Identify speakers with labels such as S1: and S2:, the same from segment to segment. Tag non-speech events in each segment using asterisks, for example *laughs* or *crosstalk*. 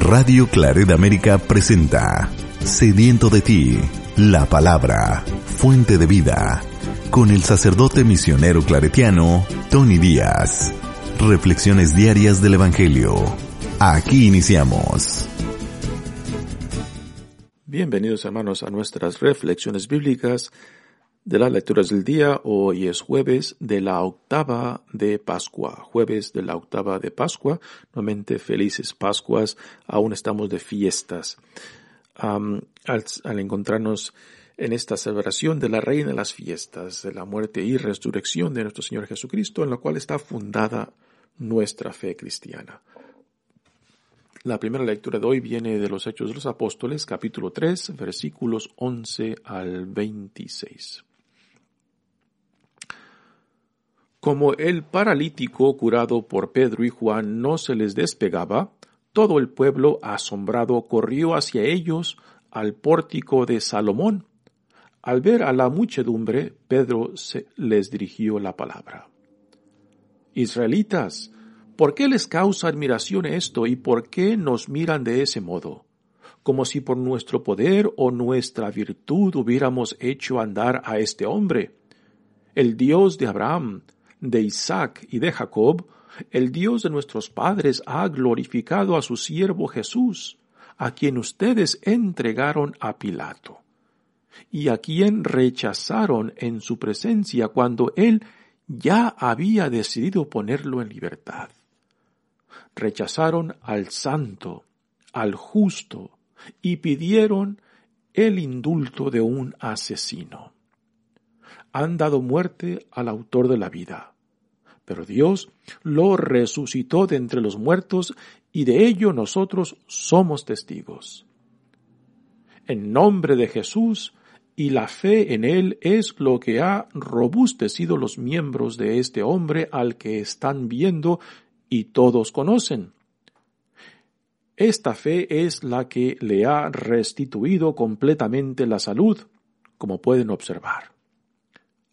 S1: Radio Claret América presenta Sediento de ti, la palabra, fuente de vida, con el sacerdote misionero claretiano Tony Díaz. Reflexiones diarias del Evangelio. Aquí iniciamos.
S2: Bienvenidos hermanos a nuestras reflexiones bíblicas de las lecturas del día. Hoy es jueves de la octava de Pascua. Jueves de la octava de Pascua. Nuevamente felices Pascuas. Aún estamos de fiestas. al, al, encontrarnos en esta celebración de la Reina de las Fiestas, de la muerte y resurrección de nuestro Señor Jesucristo, en la cual está fundada nuestra fe cristiana. La primera lectura de hoy viene de los Hechos de los Apóstoles, capítulo 3, versículos 11 al 26. Como el paralítico curado por Pedro y Juan no se les despegaba, todo el pueblo asombrado corrió hacia ellos al pórtico de Salomón. Al ver a la muchedumbre, Pedro se les dirigió la palabra. Israelitas, ¿por qué les causa admiración esto y por qué nos miran de ese modo? Como si por nuestro poder o nuestra virtud hubiéramos hecho andar a este hombre. El Dios de Abraham, de Isaac y de Jacob, el Dios de nuestros padres ha glorificado a su siervo Jesús, a quien ustedes entregaron a Pilato, y a quien rechazaron en su presencia cuando él ya había decidido ponerlo en libertad. Rechazaron al santo, al justo, y pidieron el indulto de un asesino han dado muerte al autor de la vida. Pero Dios lo resucitó de entre los muertos y de ello nosotros somos testigos. En nombre de Jesús y la fe en Él es lo que ha robustecido los miembros de este hombre al que están viendo y todos conocen. Esta fe es la que le ha restituido completamente la salud, como pueden observar.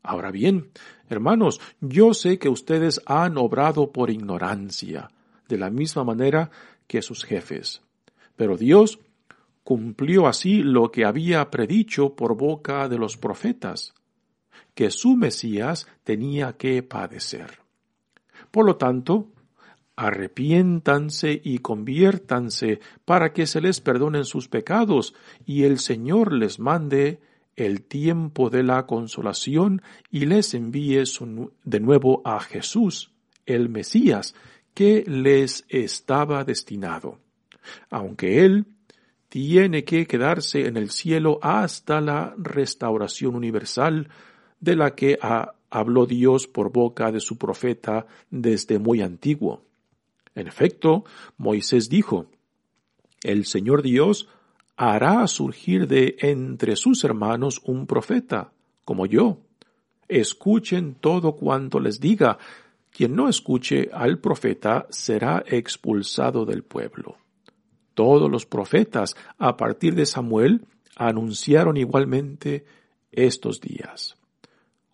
S2: Ahora bien, hermanos, yo sé que ustedes han obrado por ignorancia, de la misma manera que sus jefes. Pero Dios cumplió así lo que había predicho por boca de los profetas, que su Mesías tenía que padecer. Por lo tanto, arrepiéntanse y conviértanse para que se les perdonen sus pecados y el Señor les mande el tiempo de la consolación y les envíe de nuevo a Jesús, el Mesías, que les estaba destinado. Aunque Él tiene que quedarse en el cielo hasta la restauración universal de la que habló Dios por boca de su profeta desde muy antiguo. En efecto, Moisés dijo, El Señor Dios hará surgir de entre sus hermanos un profeta, como yo. Escuchen todo cuanto les diga. Quien no escuche al profeta será expulsado del pueblo. Todos los profetas, a partir de Samuel, anunciaron igualmente estos días.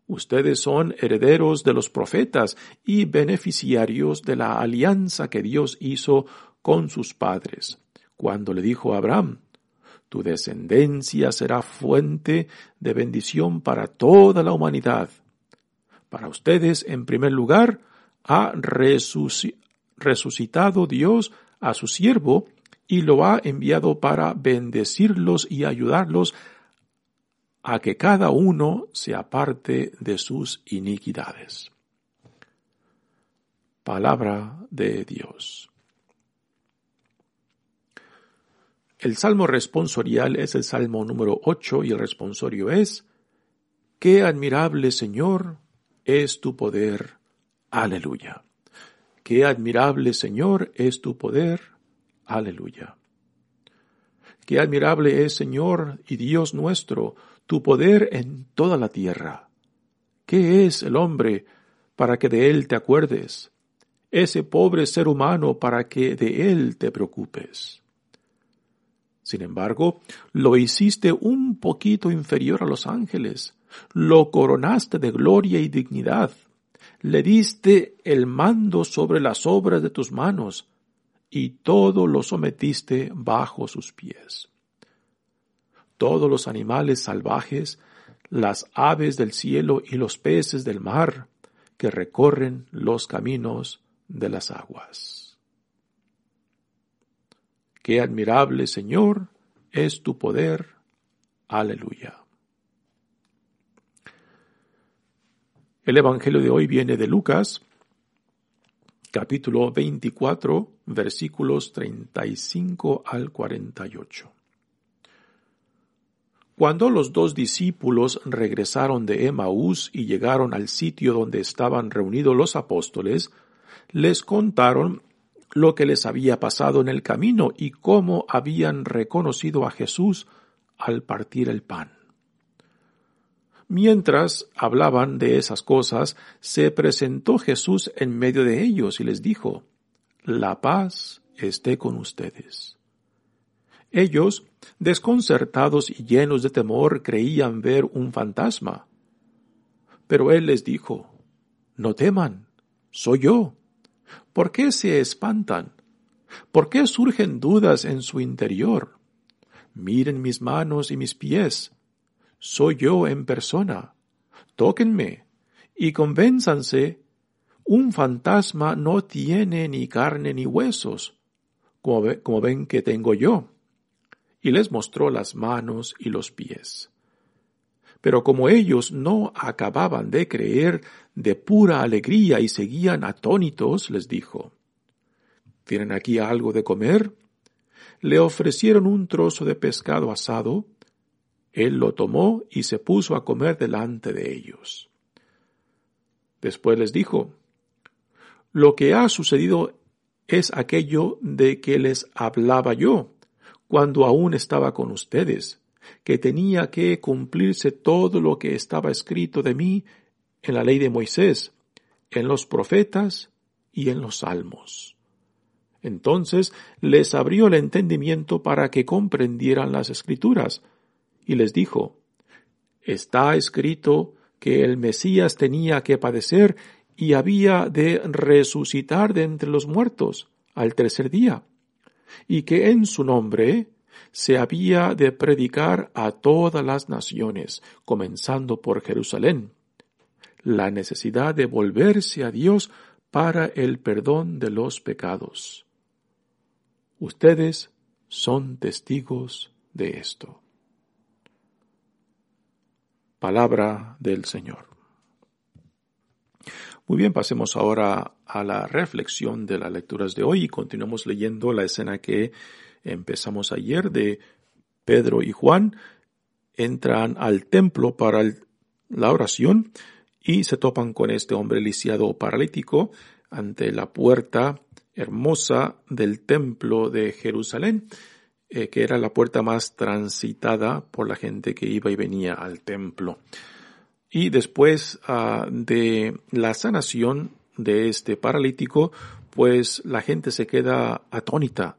S2: Ustedes son herederos de los profetas y beneficiarios de la alianza que Dios hizo con sus padres, cuando le dijo a Abraham, tu descendencia será fuente de bendición para toda la humanidad. Para ustedes, en primer lugar, ha resucitado Dios a su siervo y lo ha enviado para bendecirlos y ayudarlos a que cada uno se aparte de sus iniquidades. Palabra de Dios. El salmo responsorial es el salmo número 8 y el responsorio es, Qué admirable Señor es tu poder. Aleluya. Qué admirable Señor es tu poder. Aleluya. Qué admirable es Señor y Dios nuestro, tu poder en toda la tierra. ¿Qué es el hombre para que de él te acuerdes? Ese pobre ser humano para que de él te preocupes. Sin embargo, lo hiciste un poquito inferior a los ángeles, lo coronaste de gloria y dignidad, le diste el mando sobre las obras de tus manos, y todo lo sometiste bajo sus pies. Todos los animales salvajes, las aves del cielo y los peces del mar que recorren los caminos de las aguas. Qué admirable, Señor, es tu poder. Aleluya. El Evangelio de hoy viene de Lucas, capítulo 24, versículos 35 al 48. Cuando los dos discípulos regresaron de Emaús y llegaron al sitio donde estaban reunidos los apóstoles, les contaron lo que les había pasado en el camino y cómo habían reconocido a Jesús al partir el pan. Mientras hablaban de esas cosas, se presentó Jesús en medio de ellos y les dijo, La paz esté con ustedes. Ellos, desconcertados y llenos de temor, creían ver un fantasma. Pero él les dijo, No teman, soy yo. ¿Por qué se espantan? ¿Por qué surgen dudas en su interior? Miren mis manos y mis pies soy yo en persona. Tóquenme y convénzanse, un fantasma no tiene ni carne ni huesos, como, ven que tengo yo. Y les mostró las manos y los pies. Pero como ellos no acababan de creer de pura alegría y seguían atónitos, les dijo, ¿Tienen aquí algo de comer? Le ofrecieron un trozo de pescado asado él lo tomó y se puso a comer delante de ellos. Después les dijo, Lo que ha sucedido es aquello de que les hablaba yo, cuando aún estaba con ustedes, que tenía que cumplirse todo lo que estaba escrito de mí en la ley de Moisés, en los profetas y en los salmos. Entonces les abrió el entendimiento para que comprendieran las escrituras, y les dijo, Está escrito que el Mesías tenía que padecer y había de resucitar de entre los muertos al tercer día, y que en su nombre se había de predicar a todas las naciones, comenzando por Jerusalén, la necesidad de volverse a Dios para el perdón de los pecados. Ustedes son testigos de esto. Palabra del Señor. Muy bien, pasemos ahora a la reflexión de las lecturas de hoy y continuamos leyendo la escena que empezamos ayer de Pedro y Juan. Entran al templo para la oración y se topan con este hombre lisiado paralítico ante la puerta hermosa del templo de Jerusalén. Eh, que era la puerta más transitada por la gente que iba y venía al templo. Y después ah, de la sanación de este paralítico, pues la gente se queda atónita,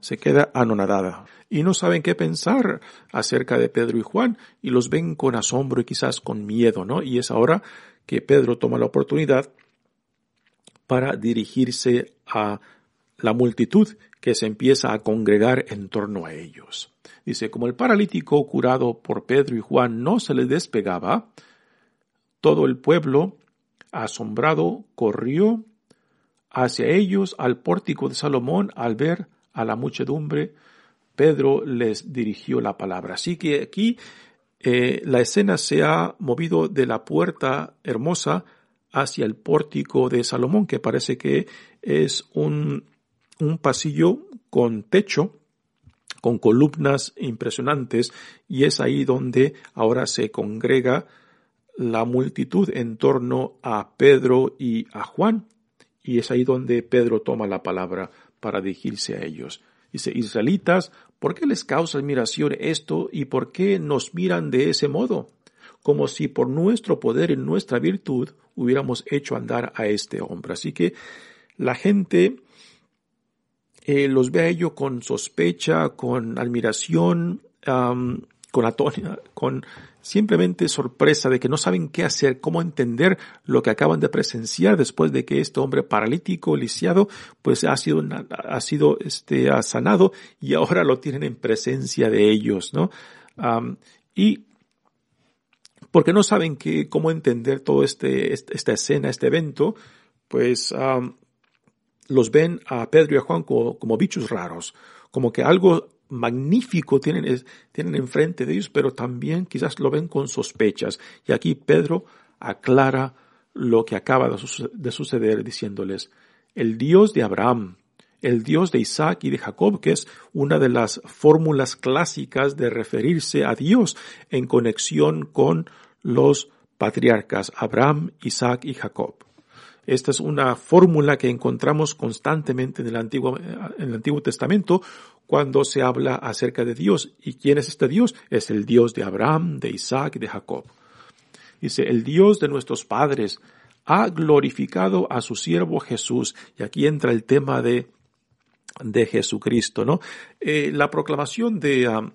S2: se queda anonadada y no saben qué pensar acerca de Pedro y Juan y los ven con asombro y quizás con miedo, ¿no? Y es ahora que Pedro toma la oportunidad para dirigirse a la multitud que se empieza a congregar en torno a ellos. Dice, como el paralítico curado por Pedro y Juan no se le despegaba, todo el pueblo, asombrado, corrió hacia ellos al pórtico de Salomón al ver a la muchedumbre. Pedro les dirigió la palabra. Así que aquí eh, la escena se ha movido de la puerta hermosa hacia el pórtico de Salomón, que parece que es un un pasillo con techo, con columnas impresionantes, y es ahí donde ahora se congrega la multitud en torno a Pedro y a Juan, y es ahí donde Pedro toma la palabra para dirigirse a ellos. Dice, Israelitas, ¿por qué les causa admiración esto y por qué nos miran de ese modo? Como si por nuestro poder y nuestra virtud hubiéramos hecho andar a este hombre. Así que la gente eh, los ve a ellos con sospecha, con admiración, con atonia, con simplemente sorpresa de que no saben qué hacer, cómo entender lo que acaban de presenciar después de que este hombre paralítico, lisiado, pues ha sido, ha sido, este, ha sanado y ahora lo tienen en presencia de ellos, ¿no? y porque no saben qué, cómo entender todo este, esta escena, este evento, pues los ven a Pedro y a Juan como, como bichos raros, como que algo magnífico tienen, tienen enfrente de ellos, pero también quizás lo ven con sospechas. Y aquí Pedro aclara lo que acaba de suceder diciéndoles, el Dios de Abraham, el Dios de Isaac y de Jacob, que es una de las fórmulas clásicas de referirse a Dios en conexión con los patriarcas Abraham, Isaac y Jacob. Esta es una fórmula que encontramos constantemente en el Antiguo, en el Antiguo Testamento cuando se habla acerca de Dios. ¿Y quién es este Dios? Es el Dios de Abraham, de Isaac y de Jacob. Dice, el Dios de nuestros padres ha glorificado a su siervo Jesús. Y aquí entra el tema de, de Jesucristo, ¿no? Eh, la proclamación de, um,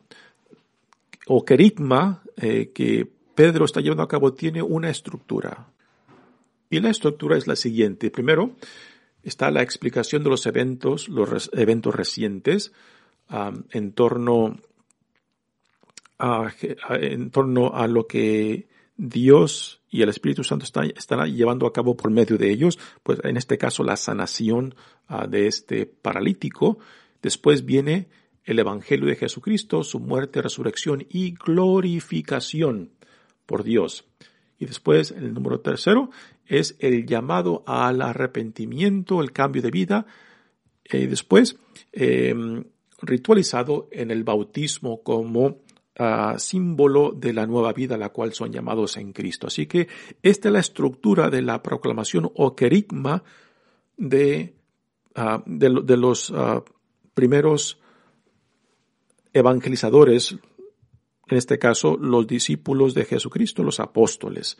S2: o querigma eh, que Pedro está llevando a cabo tiene una estructura. Y la estructura es la siguiente. Primero está la explicación de los eventos, los eventos recientes en torno a, en torno a lo que Dios y el Espíritu Santo están, llevando a cabo por medio de ellos, pues en este caso la sanación ah, de este paralítico. Después viene el Evangelio de Jesucristo, su muerte, resurrección y glorificación por Dios. Y después, el número tercero, es el llamado al arrepentimiento, el cambio de vida. Y eh, después, em, ritualizado en el bautismo como ah, símbolo de la nueva vida a la cual son llamados en Cristo. Así que esta es la estructura de la proclamación o querigma de, ah, de, los ah, primeros evangelizadores, en este caso los discípulos de Jesucristo, los apóstoles.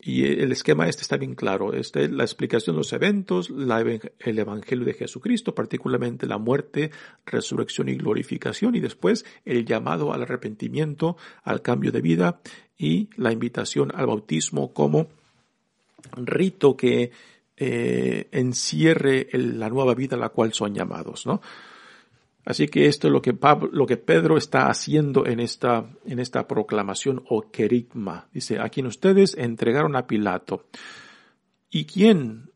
S2: Y el esquema este está bien claro. Este es la explicación de los eventos, el Evangelio de Jesucristo, particularmente la muerte, resurrección y glorificación, y después el llamado al arrepentimiento, al cambio de vida y la invitación al bautismo como rito que eh, encierre la nueva vida a la cual son llamados, ¿no? Así que esto es lo que, Pablo, lo que Pedro está haciendo en esta, en esta proclamación o querigma. Dice, a quien ustedes entregaron a Pilato. ¿Y quién?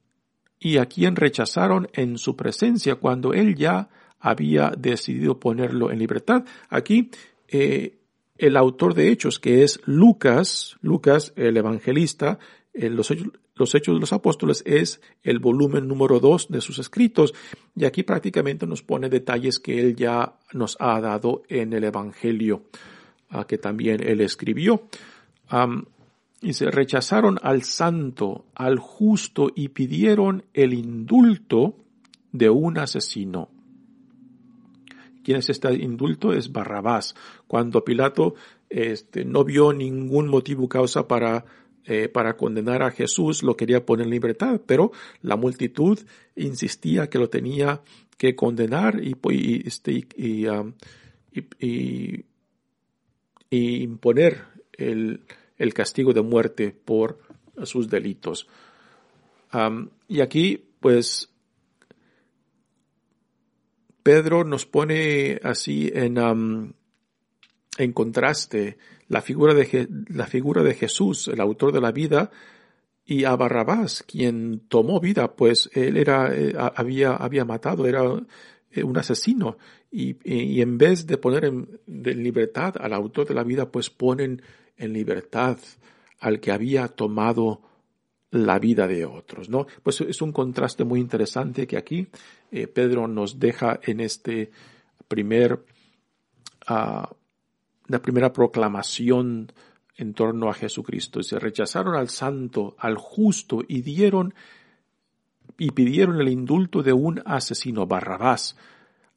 S2: ¿Y a quién rechazaron en su presencia cuando él ya había decidido ponerlo en libertad? Aquí, eh, el autor de Hechos, que es Lucas, Lucas, el evangelista, los, los Hechos de los Apóstoles es el volumen número dos de sus escritos y aquí prácticamente nos pone detalles que él ya nos ha dado en el Evangelio que también él escribió. y se rechazaron al santo, al justo y pidieron el indulto de un asesino. ¿Quién es este indulto? Es Barrabás. Cuando Pilato este, no vio ningún motivo causa para eh, para condenar a Jesús, lo quería poner en libertad, pero la multitud insistía que lo tenía que condenar y, este, um, imponer el, castigo de muerte por sus delitos. Um, y aquí, pues, Pedro nos pone así en, um, en contraste la figura de, la figura de Jesús, el autor de la vida, y a Barrabás, quien tomó vida, pues él era, eh, había, había matado, era eh, un asesino, y, en vez de poner en libertad al autor de la vida, pues ponen en libertad al que había tomado la vida de otros, ¿no? Pues es un contraste muy interesante que aquí eh, Pedro nos deja en este primer uh, la primera proclamación en torno a Jesucristo. Se rechazaron al santo, al justo y dieron y pidieron el indulto de un asesino, Barrabás.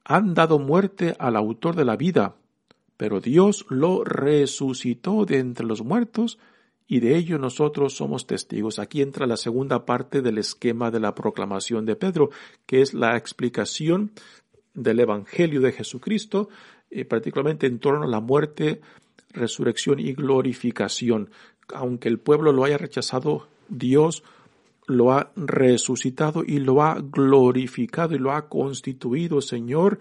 S2: Han dado muerte al autor de la vida, pero Dios lo resucitó de entre los muertos y de ello nosotros somos testigos. Aquí entra la segunda parte del esquema de la proclamación de Pedro, que es la explicación del Evangelio de Jesucristo, particularmente en torno a la muerte, resurrección y glorificación. Aunque el pueblo lo haya rechazado, Dios lo ha resucitado y lo ha glorificado y lo ha constituido Señor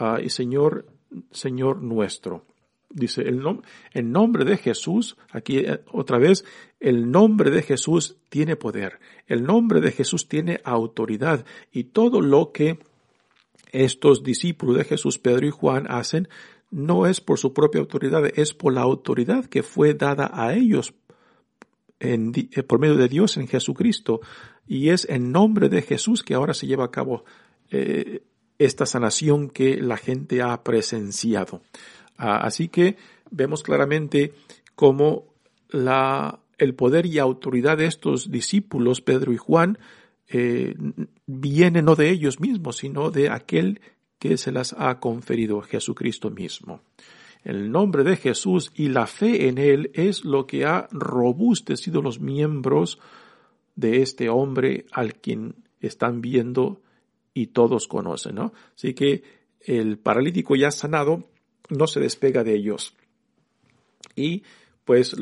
S2: uh, y Señor, Señor nuestro. Dice el nombre de Jesús, aquí eh, otra vez, el nombre de Jesús tiene poder, el nombre de Jesús tiene autoridad y todo lo que estos discípulos de Jesús, Pedro y Juan, hacen no es por su propia autoridad, es por la autoridad que fue dada a ellos eh, por medio de Dios en Jesucristo. Y es en nombre de Jesús que ahora se lleva a cabo eh, esta sanación que la gente ha presenciado. Ah, así que vemos claramente cómo el poder y autoridad de estos discípulos, Pedro y Juan, eh, viene no de ellos mismos, sino de aquel que se las ha conferido, Jesucristo mismo. El nombre de Jesús y la fe en Él es lo que ha robustecido los miembros de este hombre al quien están viendo y todos conocen, ¿no? Así que el paralítico ya sanado no se despega de ellos. Y pues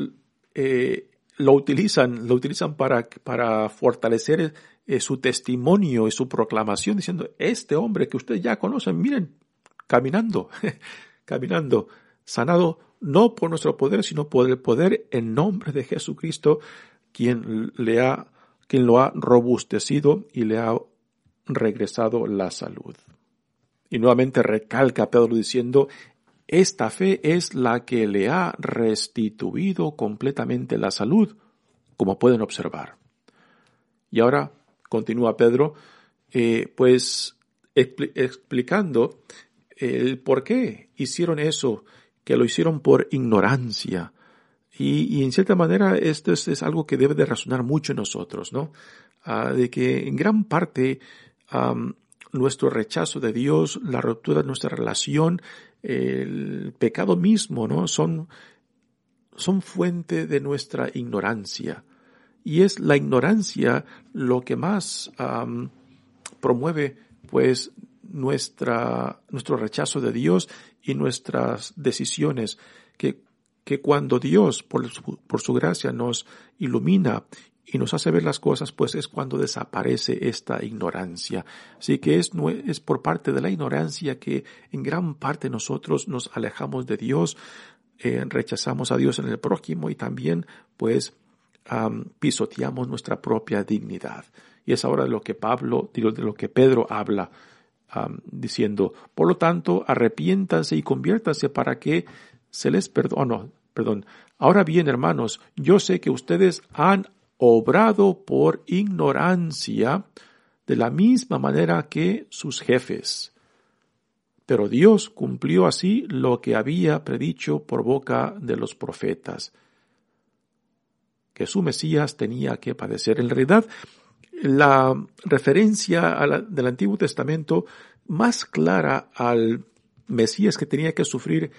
S2: eh, lo utilizan, lo utilizan para, para fortalecer eh, su testimonio y su proclamación, diciendo, este hombre que ustedes ya conocen, miren, caminando, *laughs* caminando, sanado no por nuestro poder, sino por el poder en nombre de Jesucristo, quien le ha, quien lo ha robustecido y le ha regresado la salud. Y nuevamente recalca Pedro diciendo, esta fe es la que le ha restituido completamente la salud, como pueden observar. Y ahora continúa Pedro, eh, pues explicando el por qué hicieron eso, que lo hicieron por ignorancia. Y, en cierta manera esto es, algo que debe de razonar mucho en nosotros, ¿no? Ah, de que en gran parte nuestro rechazo de Dios, la ruptura de nuestra relación, el pecado mismo, ¿no? Son, son fuente de nuestra ignorancia. Y es la ignorancia lo que más promueve, pues, nuestra, nuestro rechazo de Dios y nuestras decisiones, que, que cuando Dios, por por su gracia, nos ilumina y nos hace ver las cosas, pues es cuando desaparece esta ignorancia. Así que es, es por parte de la ignorancia que en gran parte nosotros nos alejamos de Dios, eh, rechazamos a Dios en el prójimo y también pues pisoteamos nuestra propia dignidad. Y es ahora de lo que Pablo, de lo que Pedro habla, diciendo, por lo tanto, arrepiéntanse y conviértanse para que se les perdone. Oh, perdón. Ahora bien, hermanos, yo sé que ustedes han obrado por ignorancia de la misma manera que sus jefes. Pero Dios cumplió así lo que había predicho por boca de los profetas, que su Mesías tenía que padecer. En realidad, la referencia del Antiguo Testamento más clara al Mesías que tenía que sufrir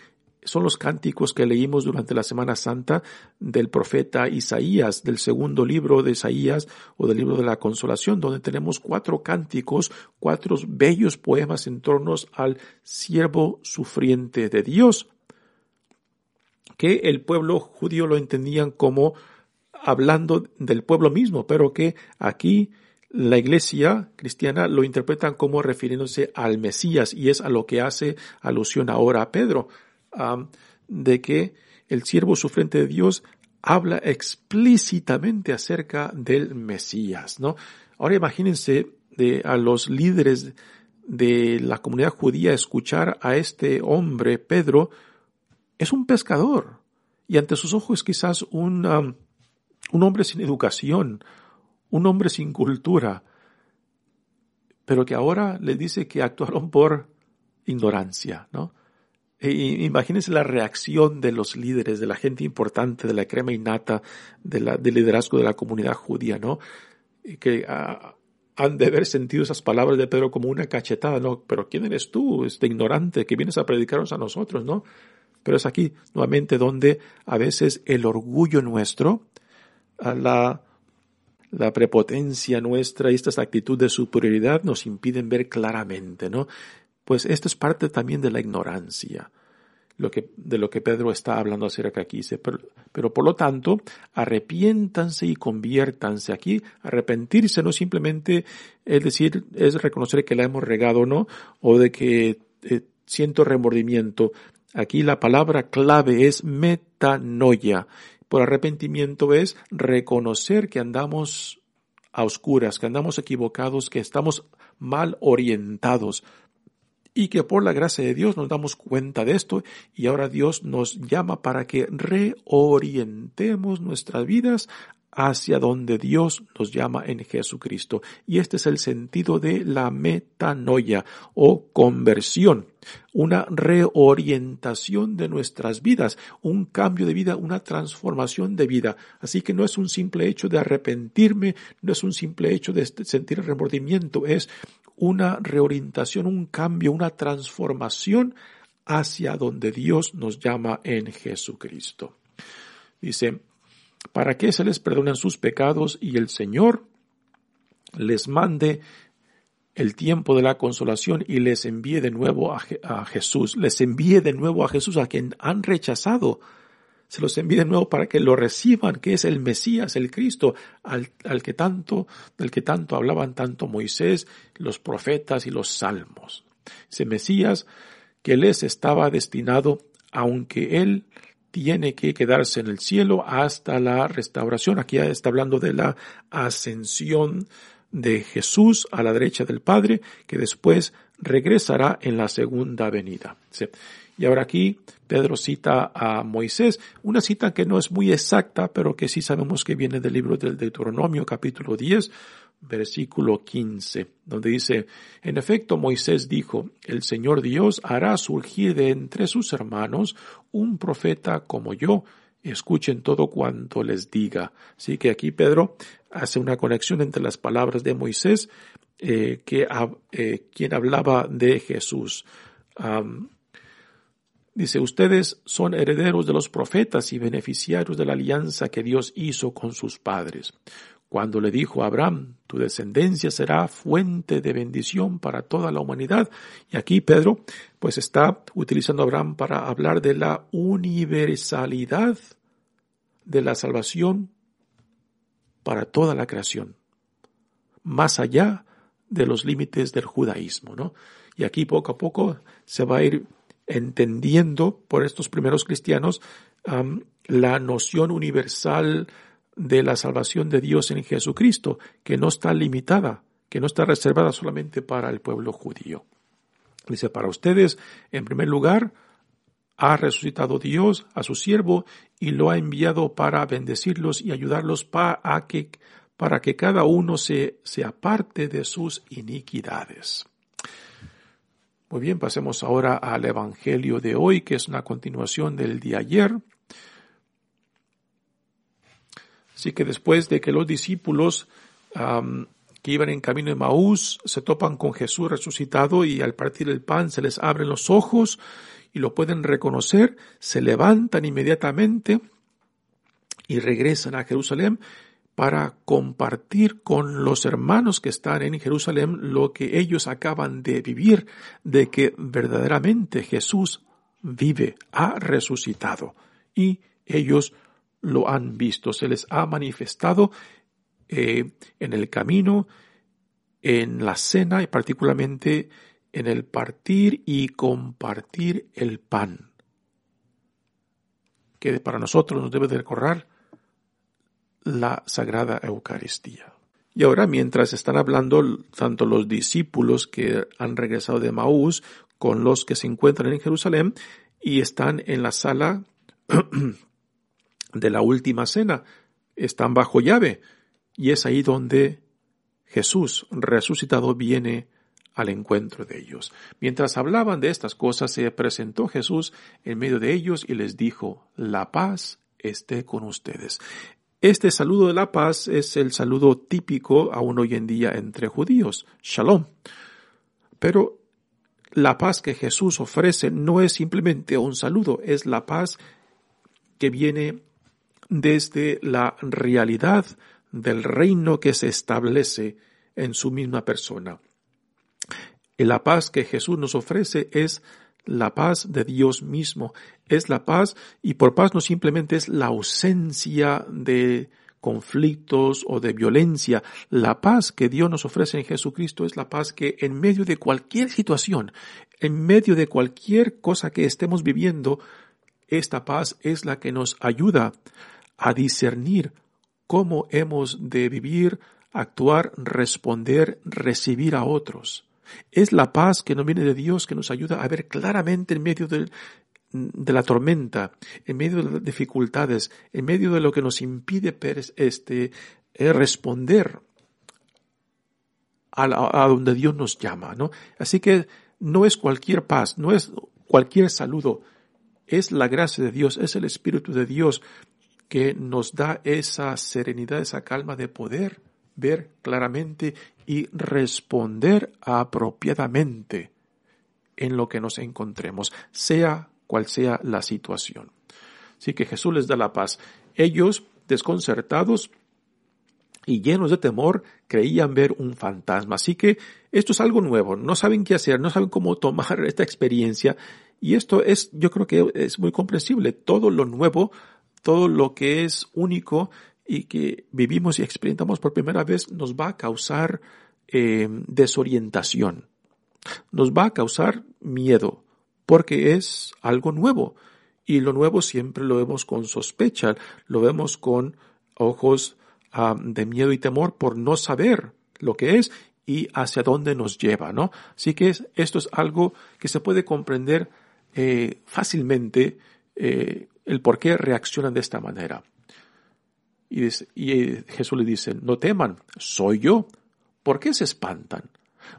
S2: son los cánticos que leímos durante la Semana Santa del profeta Isaías, del segundo libro de Isaías o del libro de la Consolación, donde tenemos cuatro cánticos, cuatro bellos poemas en torno al siervo sufriente de Dios, que el pueblo judío lo entendían como hablando del pueblo mismo, pero que aquí la iglesia cristiana lo interpretan como refiriéndose al Mesías y es a lo que hace alusión ahora a Pedro de que el siervo sufriente de Dios habla explícitamente acerca del Mesías, ¿no? Ahora imagínense de, a los líderes de la comunidad judía escuchar a este hombre, Pedro, es un pescador y ante sus ojos quizás un, un hombre sin educación, un hombre sin cultura, pero que ahora le dice que actuaron por ignorancia, ¿no? imagínense la reacción de los líderes, de la gente importante, de la crema innata, de del liderazgo de la comunidad judía, ¿no? Que ah, han de haber sentido esas palabras de Pedro como una cachetada, ¿no? Pero ¿quién eres tú, este ignorante, que vienes a predicarnos a nosotros, ¿no? Pero es aquí nuevamente donde a veces el orgullo nuestro, la, la prepotencia nuestra y estas actitudes de superioridad nos impiden ver claramente, ¿no? Pues esto es parte también de la ignorancia. lo que, de lo que Pedro está hablando acerca aquí. Pero, pero por lo tanto, arrepiéntanse y conviértanse. Aquí, arrepentirse no simplemente es decir, es reconocer que la hemos regado, ¿no? O de que eh, siento remordimiento. Aquí la palabra clave es metanoia. Por arrepentimiento es reconocer que andamos a oscuras, que andamos equivocados, que estamos mal orientados y que por la gracia de Dios nos damos cuenta de esto y ahora Dios nos llama para que reorientemos nuestras vidas hacia donde Dios nos llama en Jesucristo. Y este es el sentido de la metanoia o conversión, una reorientación de nuestras vidas, un cambio de vida, una transformación de vida. Así que no es un simple hecho de arrepentirme, no es un simple hecho de sentir remordimiento, es una reorientación, un cambio, una transformación hacia donde Dios nos llama en Jesucristo. Dice, para que se les perdonen sus pecados y el Señor les mande el tiempo de la consolación y les envíe de nuevo a, Jesús, les envíe de nuevo a Jesús a quien han rechazado, se los envíe de nuevo para que lo reciban, que es el Mesías, el Cristo, al, al que tanto, del que tanto hablaban tanto Moisés, los profetas y los salmos. Ese Mesías que les estaba destinado, aunque él tiene que quedarse en el cielo hasta la restauración. Aquí está hablando de la ascensión de Jesús a la derecha del Padre, que después regresará en la segunda venida. Y ahora aquí Pedro cita a Moisés, una cita que no es muy exacta, pero que sí sabemos que viene del libro del Deuteronomio capítulo 10, versículo 15, donde dice, en efecto Moisés dijo, el Señor Dios hará surgir de entre sus hermanos un profeta como yo, escuchen todo cuanto les diga. Así que aquí Pedro hace una conexión entre las palabras de Moisés, eh, que, eh, quien hablaba de Jesús. dice, ustedes son herederos de los profetas y beneficiarios de la alianza que Dios hizo con sus padres cuando le dijo a Abraham, tu descendencia será fuente de bendición para toda la humanidad. Y aquí Pedro pues está utilizando a Abraham para hablar de la universalidad de la salvación para toda la creación, más allá de los límites del judaísmo, ¿no? Y aquí poco a poco se va a ir entendiendo por estos primeros cristianos la noción universal de la salvación de Dios en Jesucristo, que no está limitada, que no está reservada solamente para el pueblo judío. Dice, para ustedes, en primer lugar, ha resucitado Dios a su siervo y lo ha enviado para bendecirlos y ayudarlos para que, para que cada uno se, se aparte de sus iniquidades. Muy bien, pasemos ahora al Evangelio de hoy, que es una continuación del de ayer. Así que después de que los discípulos que iban en camino de Maús se topan con Jesús resucitado y al partir el pan se les abren los ojos y lo pueden reconocer, se levantan inmediatamente y regresan a Jerusalén para compartir con los hermanos que están en Jerusalén lo que ellos acaban de vivir, de que verdaderamente Jesús vive, ha resucitado. Y ellos lo han visto, se les ha manifestado eh, en el camino, en la cena y particularmente en el partir y compartir el pan, que para nosotros nos debe de recorrer la Sagrada Eucaristía. Y ahora, mientras están hablando tanto los discípulos que han regresado de Maús con los que se encuentran en Jerusalén y están en la sala *clears throat* de la última cena están bajo llave y es ahí donde Jesús resucitado viene al encuentro de ellos. Mientras hablaban de estas cosas, se presentó Jesús en medio de ellos y les dijo, la paz esté con ustedes. Este saludo de la paz es el saludo típico aún hoy en día entre judíos, shalom. Pero la paz que Jesús ofrece no es simplemente un saludo, es la paz que viene desde la realidad del reino que se establece en su misma persona. La paz que Jesús nos ofrece es la paz de Dios mismo. Es la paz y por paz no simplemente es la ausencia de conflictos o de violencia. La paz que Dios nos ofrece en Jesucristo es la paz que en medio de cualquier situación, en medio de cualquier cosa que estemos viviendo, esta paz es la que nos ayuda a discernir cómo hemos de vivir, actuar, responder, recibir a otros. Es la paz que nos viene de Dios que nos ayuda a ver claramente en medio de, la tormenta, en medio de las dificultades, en medio de lo que nos impide este, eh, responder a, a, donde Dios nos llama, ¿no? Así que no es cualquier paz, no es cualquier saludo, es la gracia de Dios, es el Espíritu de Dios que nos da esa serenidad, esa calma de poder ver claramente y responder apropiadamente en lo que nos encontremos, sea cual sea la situación. Así que Jesús les da la paz. Ellos, desconcertados y llenos de temor, creían ver un fantasma. Así que esto es algo nuevo. No saben qué hacer, no saben cómo tomar *laughs* esta experiencia. Y esto es, yo creo que es muy comprensible. Todo lo nuevo, todo lo que es único, y que vivimos y experimentamos por primera vez nos va a causar eh, desorientación, nos va a causar miedo, porque es algo nuevo. Y lo nuevo siempre lo vemos con sospecha, lo vemos con ojos ah, de miedo y temor por no saber lo que es y hacia dónde nos lleva, ¿no? Así que esto es algo que se puede comprender eh, fácilmente eh, el por qué reaccionan de esta manera. Y, Jesús le dice, no teman, soy yo. ¿Por qué se espantan?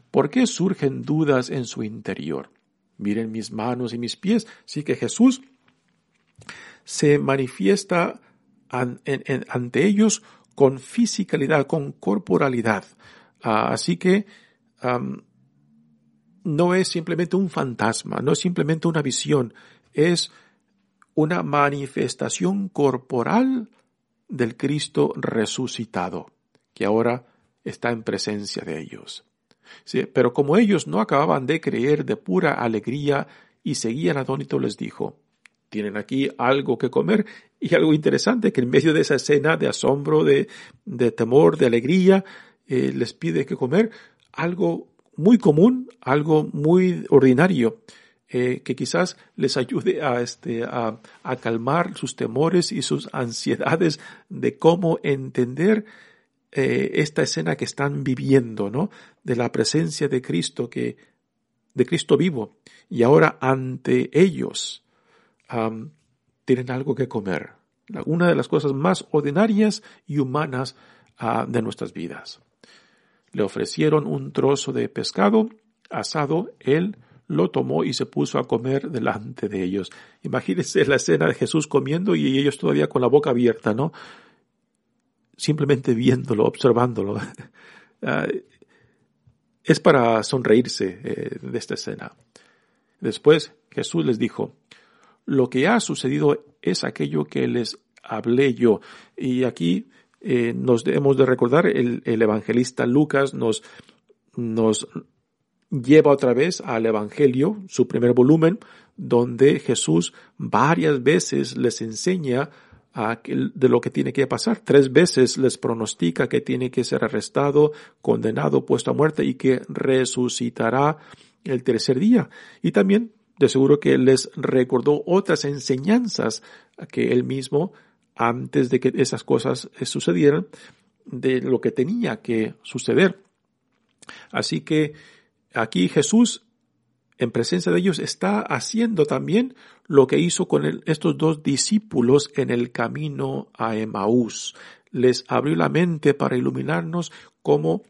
S2: ¿Por qué surgen dudas en su interior? Miren mis manos y mis pies. Sí que Jesús se manifiesta ante ellos con fisicalidad, con corporalidad. Ah, así que no es simplemente un fantasma, no es simplemente una visión, es una manifestación corporal del Cristo resucitado, que ahora está en presencia de ellos. pero como ellos no acababan de creer de pura alegría y seguían atónitos, les dijo, tienen aquí algo que comer y algo interesante que en medio de esa escena de asombro, de, de temor, de alegría, eh, les pide que comer algo muy común, algo muy ordinario. Eh, que quizás les ayude a, este, a, a, calmar sus temores y sus ansiedades de cómo entender eh, esta escena que están viviendo, ¿no? De la presencia de Cristo que, de Cristo vivo. Y ahora ante ellos tienen algo que comer. Una de las cosas más ordinarias y humanas ah, de nuestras vidas. Le ofrecieron un trozo de pescado asado, él lo tomó y se puso a comer delante de ellos. Imagínense la escena de Jesús comiendo y ellos todavía con la boca abierta, ¿no? Simplemente viéndolo, observándolo. *laughs* Ah, es para sonreírse eh, de esta escena. Después Jesús les dijo, lo que ha sucedido es aquello que les hablé yo. Y aquí eh, nos debemos de recordar, el, el evangelista Lucas nos, nos lleva otra vez al Evangelio, su primer volumen, donde Jesús varias veces les enseña de lo que tiene que pasar. Tres veces les pronostica que tiene que ser arrestado, condenado, puesto a muerte y que resucitará el tercer día. Y también, de seguro que les recordó otras enseñanzas que él mismo, antes de que esas cosas sucedieran, de lo que tenía que suceder. Así que aquí Jesús, en presencia de ellos, está haciendo también lo que hizo con estos dos discípulos en el camino a Emaús. Les abrió la mente para iluminarnos cómo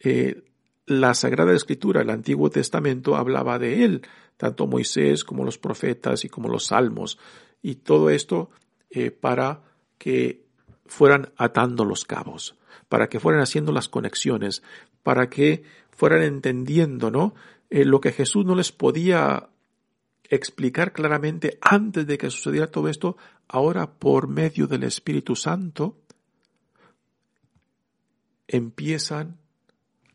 S2: eh, la Sagrada Escritura, el Antiguo Testamento, hablaba de él, tanto Moisés como los profetas y como los salmos. Y todo esto eh, para que fueran atando los cabos, para que fueran haciendo las conexiones, para que fueran entendiendo, ¿no? Eh, lo que Jesús no les podía explicar claramente antes de que sucediera todo esto, ahora por medio del Espíritu Santo empiezan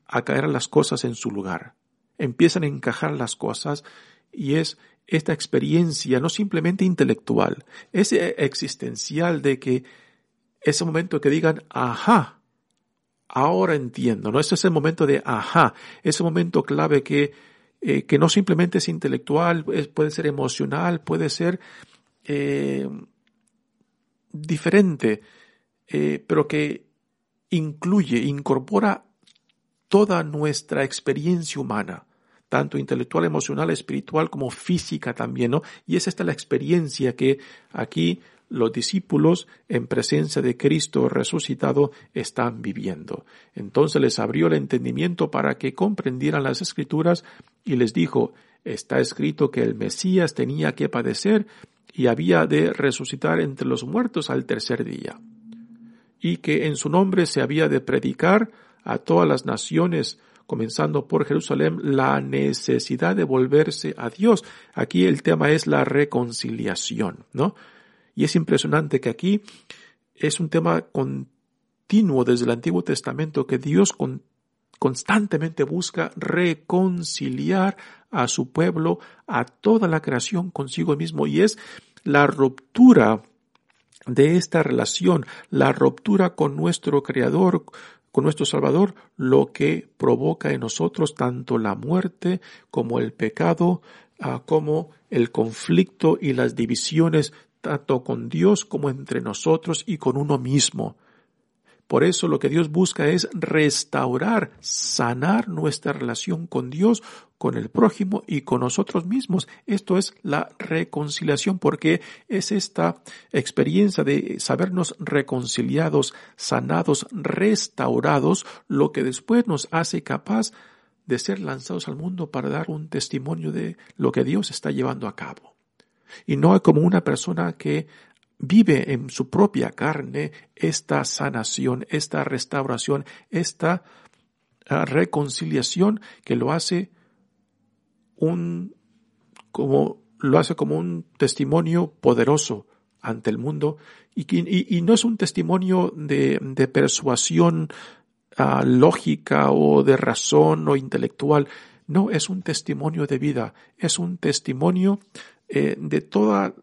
S2: a caer las cosas en su lugar, empiezan a encajar las cosas y es esta experiencia no simplemente intelectual, es existencial de que ese momento que digan, ajá, ahora entiendo, ¿no? Ese es el momento de ajá, ese momento clave que, eh, que no simplemente es intelectual, puede ser emocional, puede ser eh, diferente, eh, pero que incluye, incorpora toda nuestra experiencia humana tanto intelectual, emocional, espiritual como física también, ¿no? Y es esta la experiencia que aquí los discípulos en presencia de Cristo resucitado están viviendo. Entonces les abrió el entendimiento para que comprendieran las escrituras y les dijo, está escrito que el Mesías tenía que padecer y había de resucitar entre los muertos al tercer día, y que en su nombre se había de predicar a todas las naciones, comenzando por Jerusalén, la necesidad de volverse a Dios. Aquí el tema es la reconciliación, ¿no? Y es impresionante que aquí es un tema continuo desde el Antiguo Testamento que Dios constantemente busca reconciliar a su pueblo, a toda la creación consigo mismo. Y es la ruptura de esta relación, la ruptura con nuestro Creador, con nuestro Salvador, lo que provoca en nosotros tanto la muerte como el pecado, ah, como el conflicto y las divisiones tanto con Dios como entre nosotros y con uno mismo. Por eso lo que Dios busca es restaurar, sanar nuestra relación con Dios, con el prójimo y con nosotros mismos. Esto es la reconciliación porque es esta experiencia de sabernos reconciliados, sanados, restaurados, lo que después nos hace capaz de ser lanzados al mundo para dar un testimonio de lo que Dios está llevando a cabo. Y no como una persona que vive en su propia carne esta sanación, esta restauración, esta ah, reconciliación que lo hace un como lo hace como un testimonio poderoso ante el mundo. Y, y, no es un testimonio de, de persuasión ah, lógica o de razón o intelectual, no es un testimonio de vida, es un testimonio eh, de toda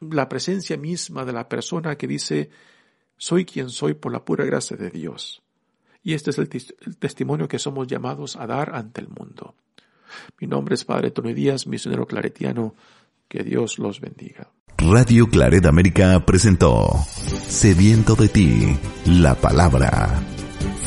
S2: la presencia misma de la persona que dice, soy quien soy por la pura gracia de Dios. Y este es el, testimonio que somos llamados a dar ante el mundo. Mi nombre es Padre Tony Díaz, misionero claretiano. Que Dios los bendiga.
S1: Radio Claret América presentó Sediento de ti, la palabra.